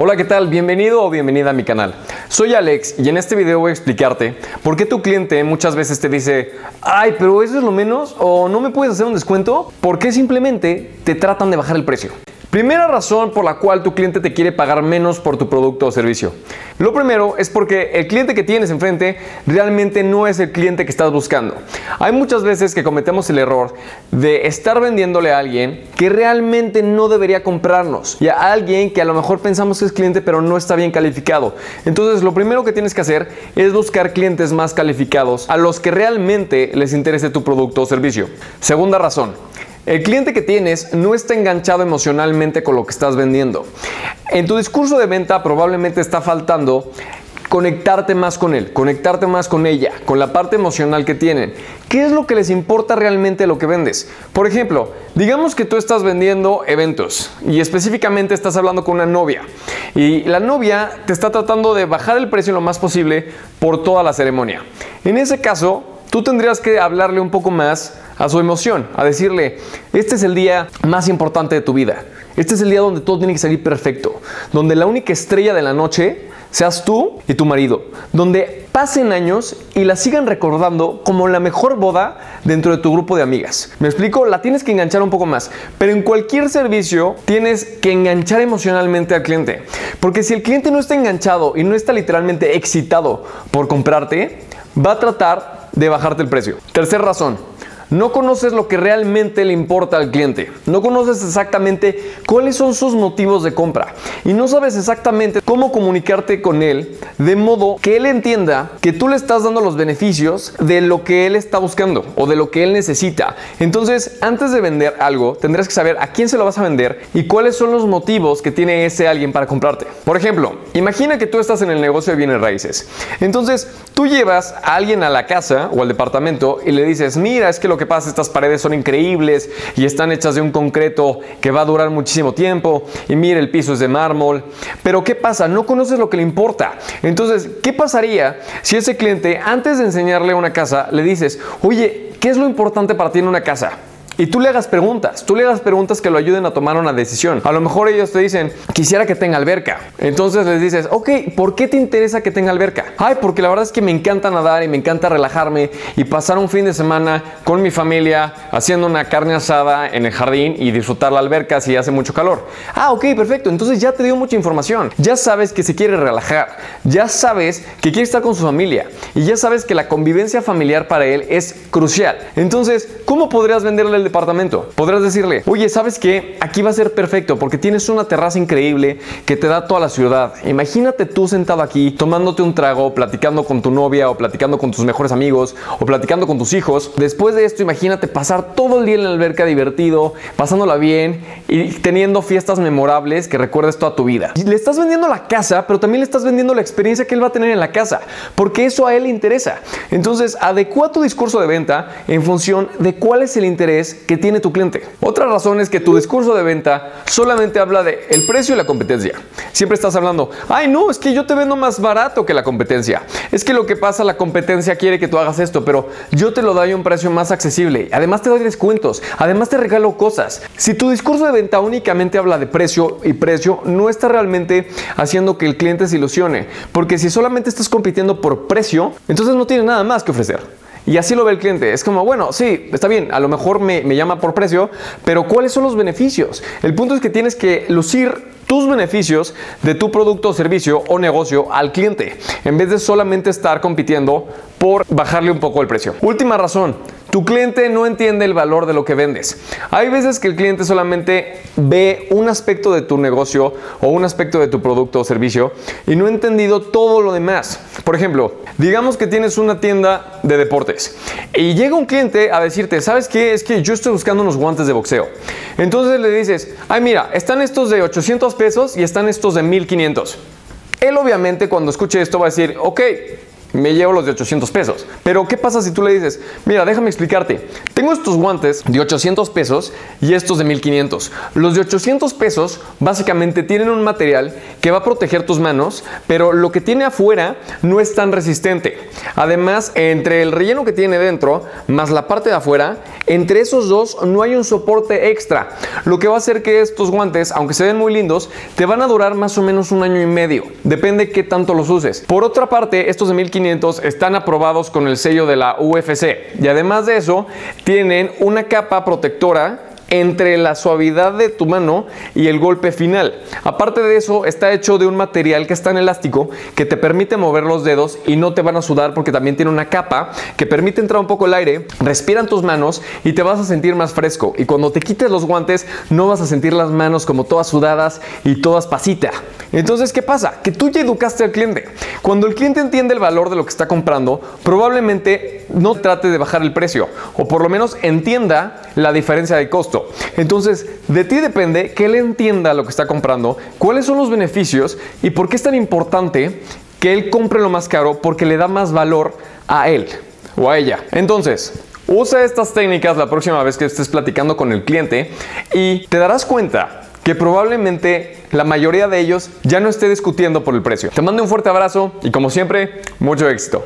Hola, ¿qué tal? Bienvenido o bienvenida a mi canal. Soy Alex y en este video voy a explicarte por qué tu cliente muchas veces te dice, ay, pero eso es lo menos o no me puedes hacer un descuento, porque simplemente te tratan de bajar el precio. Primera razón por la cual tu cliente te quiere pagar menos por tu producto o servicio. Lo primero es porque el cliente que tienes enfrente realmente no es el cliente que estás buscando. Hay muchas veces que cometemos el error de estar vendiéndole a alguien que realmente no debería comprarnos y a alguien que a lo mejor pensamos que es cliente pero no está bien calificado. Entonces lo primero que tienes que hacer es buscar clientes más calificados a los que realmente les interese tu producto o servicio. Segunda razón. El cliente que tienes no está enganchado emocionalmente con lo que estás vendiendo. En tu discurso de venta probablemente está faltando conectarte más con él, conectarte más con ella, con la parte emocional que tienen. ¿Qué es lo que les importa realmente lo que vendes? Por ejemplo, digamos que tú estás vendiendo eventos y específicamente estás hablando con una novia y la novia te está tratando de bajar el precio lo más posible por toda la ceremonia. En ese caso, tú tendrías que hablarle un poco más a su emoción, a decirle, este es el día más importante de tu vida, este es el día donde todo tiene que salir perfecto, donde la única estrella de la noche seas tú y tu marido, donde pasen años y la sigan recordando como la mejor boda dentro de tu grupo de amigas. ¿Me explico? La tienes que enganchar un poco más, pero en cualquier servicio tienes que enganchar emocionalmente al cliente, porque si el cliente no está enganchado y no está literalmente excitado por comprarte, va a tratar de bajarte el precio. Tercer razón, no conoces lo que realmente le importa al cliente. No conoces exactamente cuáles son sus motivos de compra. Y no sabes exactamente cómo comunicarte con él de modo que él entienda que tú le estás dando los beneficios de lo que él está buscando o de lo que él necesita. Entonces, antes de vender algo, tendrás que saber a quién se lo vas a vender y cuáles son los motivos que tiene ese alguien para comprarte. Por ejemplo, imagina que tú estás en el negocio de bienes raíces. Entonces, tú llevas a alguien a la casa o al departamento y le dices, mira, es que lo que pasa, estas paredes son increíbles y están hechas de un concreto que va a durar muchísimo tiempo. Y mire, el piso es de mármol. Pero ¿qué pasa? No conoces lo que le importa. Entonces, ¿qué pasaría si ese cliente, antes de enseñarle una casa, le dices, oye, ¿qué es lo importante para ti en una casa? Y tú le hagas preguntas, tú le hagas preguntas que lo ayuden a tomar una decisión. A lo mejor ellos te dicen, quisiera que tenga alberca. Entonces les dices, ok, ¿por qué te interesa que tenga alberca? Ay, porque la verdad es que me encanta nadar y me encanta relajarme y pasar un fin de semana con mi familia haciendo una carne asada en el jardín y disfrutar la alberca si hace mucho calor. Ah, ok, perfecto. Entonces ya te dio mucha información. Ya sabes que se quiere relajar. Ya sabes que quiere estar con su familia. Y ya sabes que la convivencia familiar para él es crucial. Entonces, ¿cómo podrías venderle el departamento. Podrás decirle, oye, ¿sabes qué? Aquí va a ser perfecto porque tienes una terraza increíble que te da toda la ciudad. Imagínate tú sentado aquí tomándote un trago, platicando con tu novia o platicando con tus mejores amigos o platicando con tus hijos. Después de esto, imagínate pasar todo el día en la alberca divertido, pasándola bien y teniendo fiestas memorables que recuerdes toda tu vida. Le estás vendiendo la casa, pero también le estás vendiendo la experiencia que él va a tener en la casa, porque eso a él le interesa. Entonces, adecua tu discurso de venta en función de cuál es el interés que tiene tu cliente. Otra razón es que tu discurso de venta solamente habla de el precio y la competencia. Siempre estás hablando, ay no, es que yo te vendo más barato que la competencia. Es que lo que pasa, la competencia quiere que tú hagas esto, pero yo te lo doy a un precio más accesible. Además te doy descuentos, además te regalo cosas. Si tu discurso de venta únicamente habla de precio y precio, no está realmente haciendo que el cliente se ilusione. Porque si solamente estás compitiendo por precio, entonces no tiene nada más que ofrecer. Y así lo ve el cliente. Es como, bueno, sí, está bien, a lo mejor me, me llama por precio, pero ¿cuáles son los beneficios? El punto es que tienes que lucir tus beneficios de tu producto, servicio o negocio al cliente, en vez de solamente estar compitiendo por bajarle un poco el precio. Última razón, tu cliente no entiende el valor de lo que vendes. Hay veces que el cliente solamente ve un aspecto de tu negocio o un aspecto de tu producto o servicio y no ha entendido todo lo demás. Por ejemplo, digamos que tienes una tienda de deportes y llega un cliente a decirte, ¿sabes qué? Es que yo estoy buscando unos guantes de boxeo. Entonces le dices, ay mira, están estos de 800 pesos y están estos de 1500. Él obviamente cuando escuche esto va a decir, ok, me llevo los de 800 pesos. Pero ¿qué pasa si tú le dices, mira, déjame explicarte, tengo estos guantes de 800 pesos y estos de 1500. Los de 800 pesos básicamente tienen un material que va a proteger tus manos, pero lo que tiene afuera no es tan resistente. Además, entre el relleno que tiene dentro más la parte de afuera, entre esos dos no hay un soporte extra, lo que va a hacer que estos guantes, aunque se ven muy lindos, te van a durar más o menos un año y medio. Depende qué tanto los uses. Por otra parte, estos de 1500 están aprobados con el sello de la UFC y además de eso, tienen una capa protectora entre la suavidad de tu mano y el golpe final. Aparte de eso, está hecho de un material que es tan elástico que te permite mover los dedos y no te van a sudar porque también tiene una capa que permite entrar un poco el aire, respiran tus manos y te vas a sentir más fresco. Y cuando te quites los guantes, no vas a sentir las manos como todas sudadas y todas pasita. Entonces, ¿qué pasa? Que tú ya educaste al cliente. Cuando el cliente entiende el valor de lo que está comprando, probablemente no trate de bajar el precio o por lo menos entienda la diferencia de costo. Entonces, de ti depende que él entienda lo que está comprando, cuáles son los beneficios y por qué es tan importante que él compre lo más caro porque le da más valor a él o a ella. Entonces, usa estas técnicas la próxima vez que estés platicando con el cliente y te darás cuenta que probablemente la mayoría de ellos ya no esté discutiendo por el precio. Te mando un fuerte abrazo y como siempre, mucho éxito.